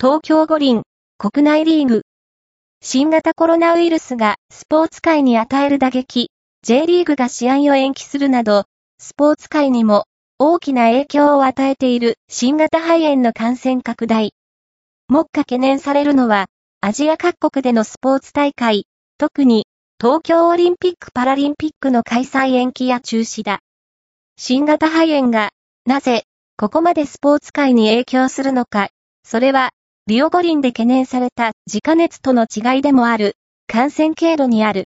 東京五輪、国内リーグ。新型コロナウイルスがスポーツ界に与える打撃、J リーグが試合を延期するなど、スポーツ界にも大きな影響を与えている新型肺炎の感染拡大。目下懸念されるのは、アジア各国でのスポーツ大会、特に東京オリンピック・パラリンピックの開催延期や中止だ。新型肺炎が、なぜ、ここまでスポーツ界に影響するのか、それは、リオ五輪で懸念された自家熱との違いでもある、感染経路にある。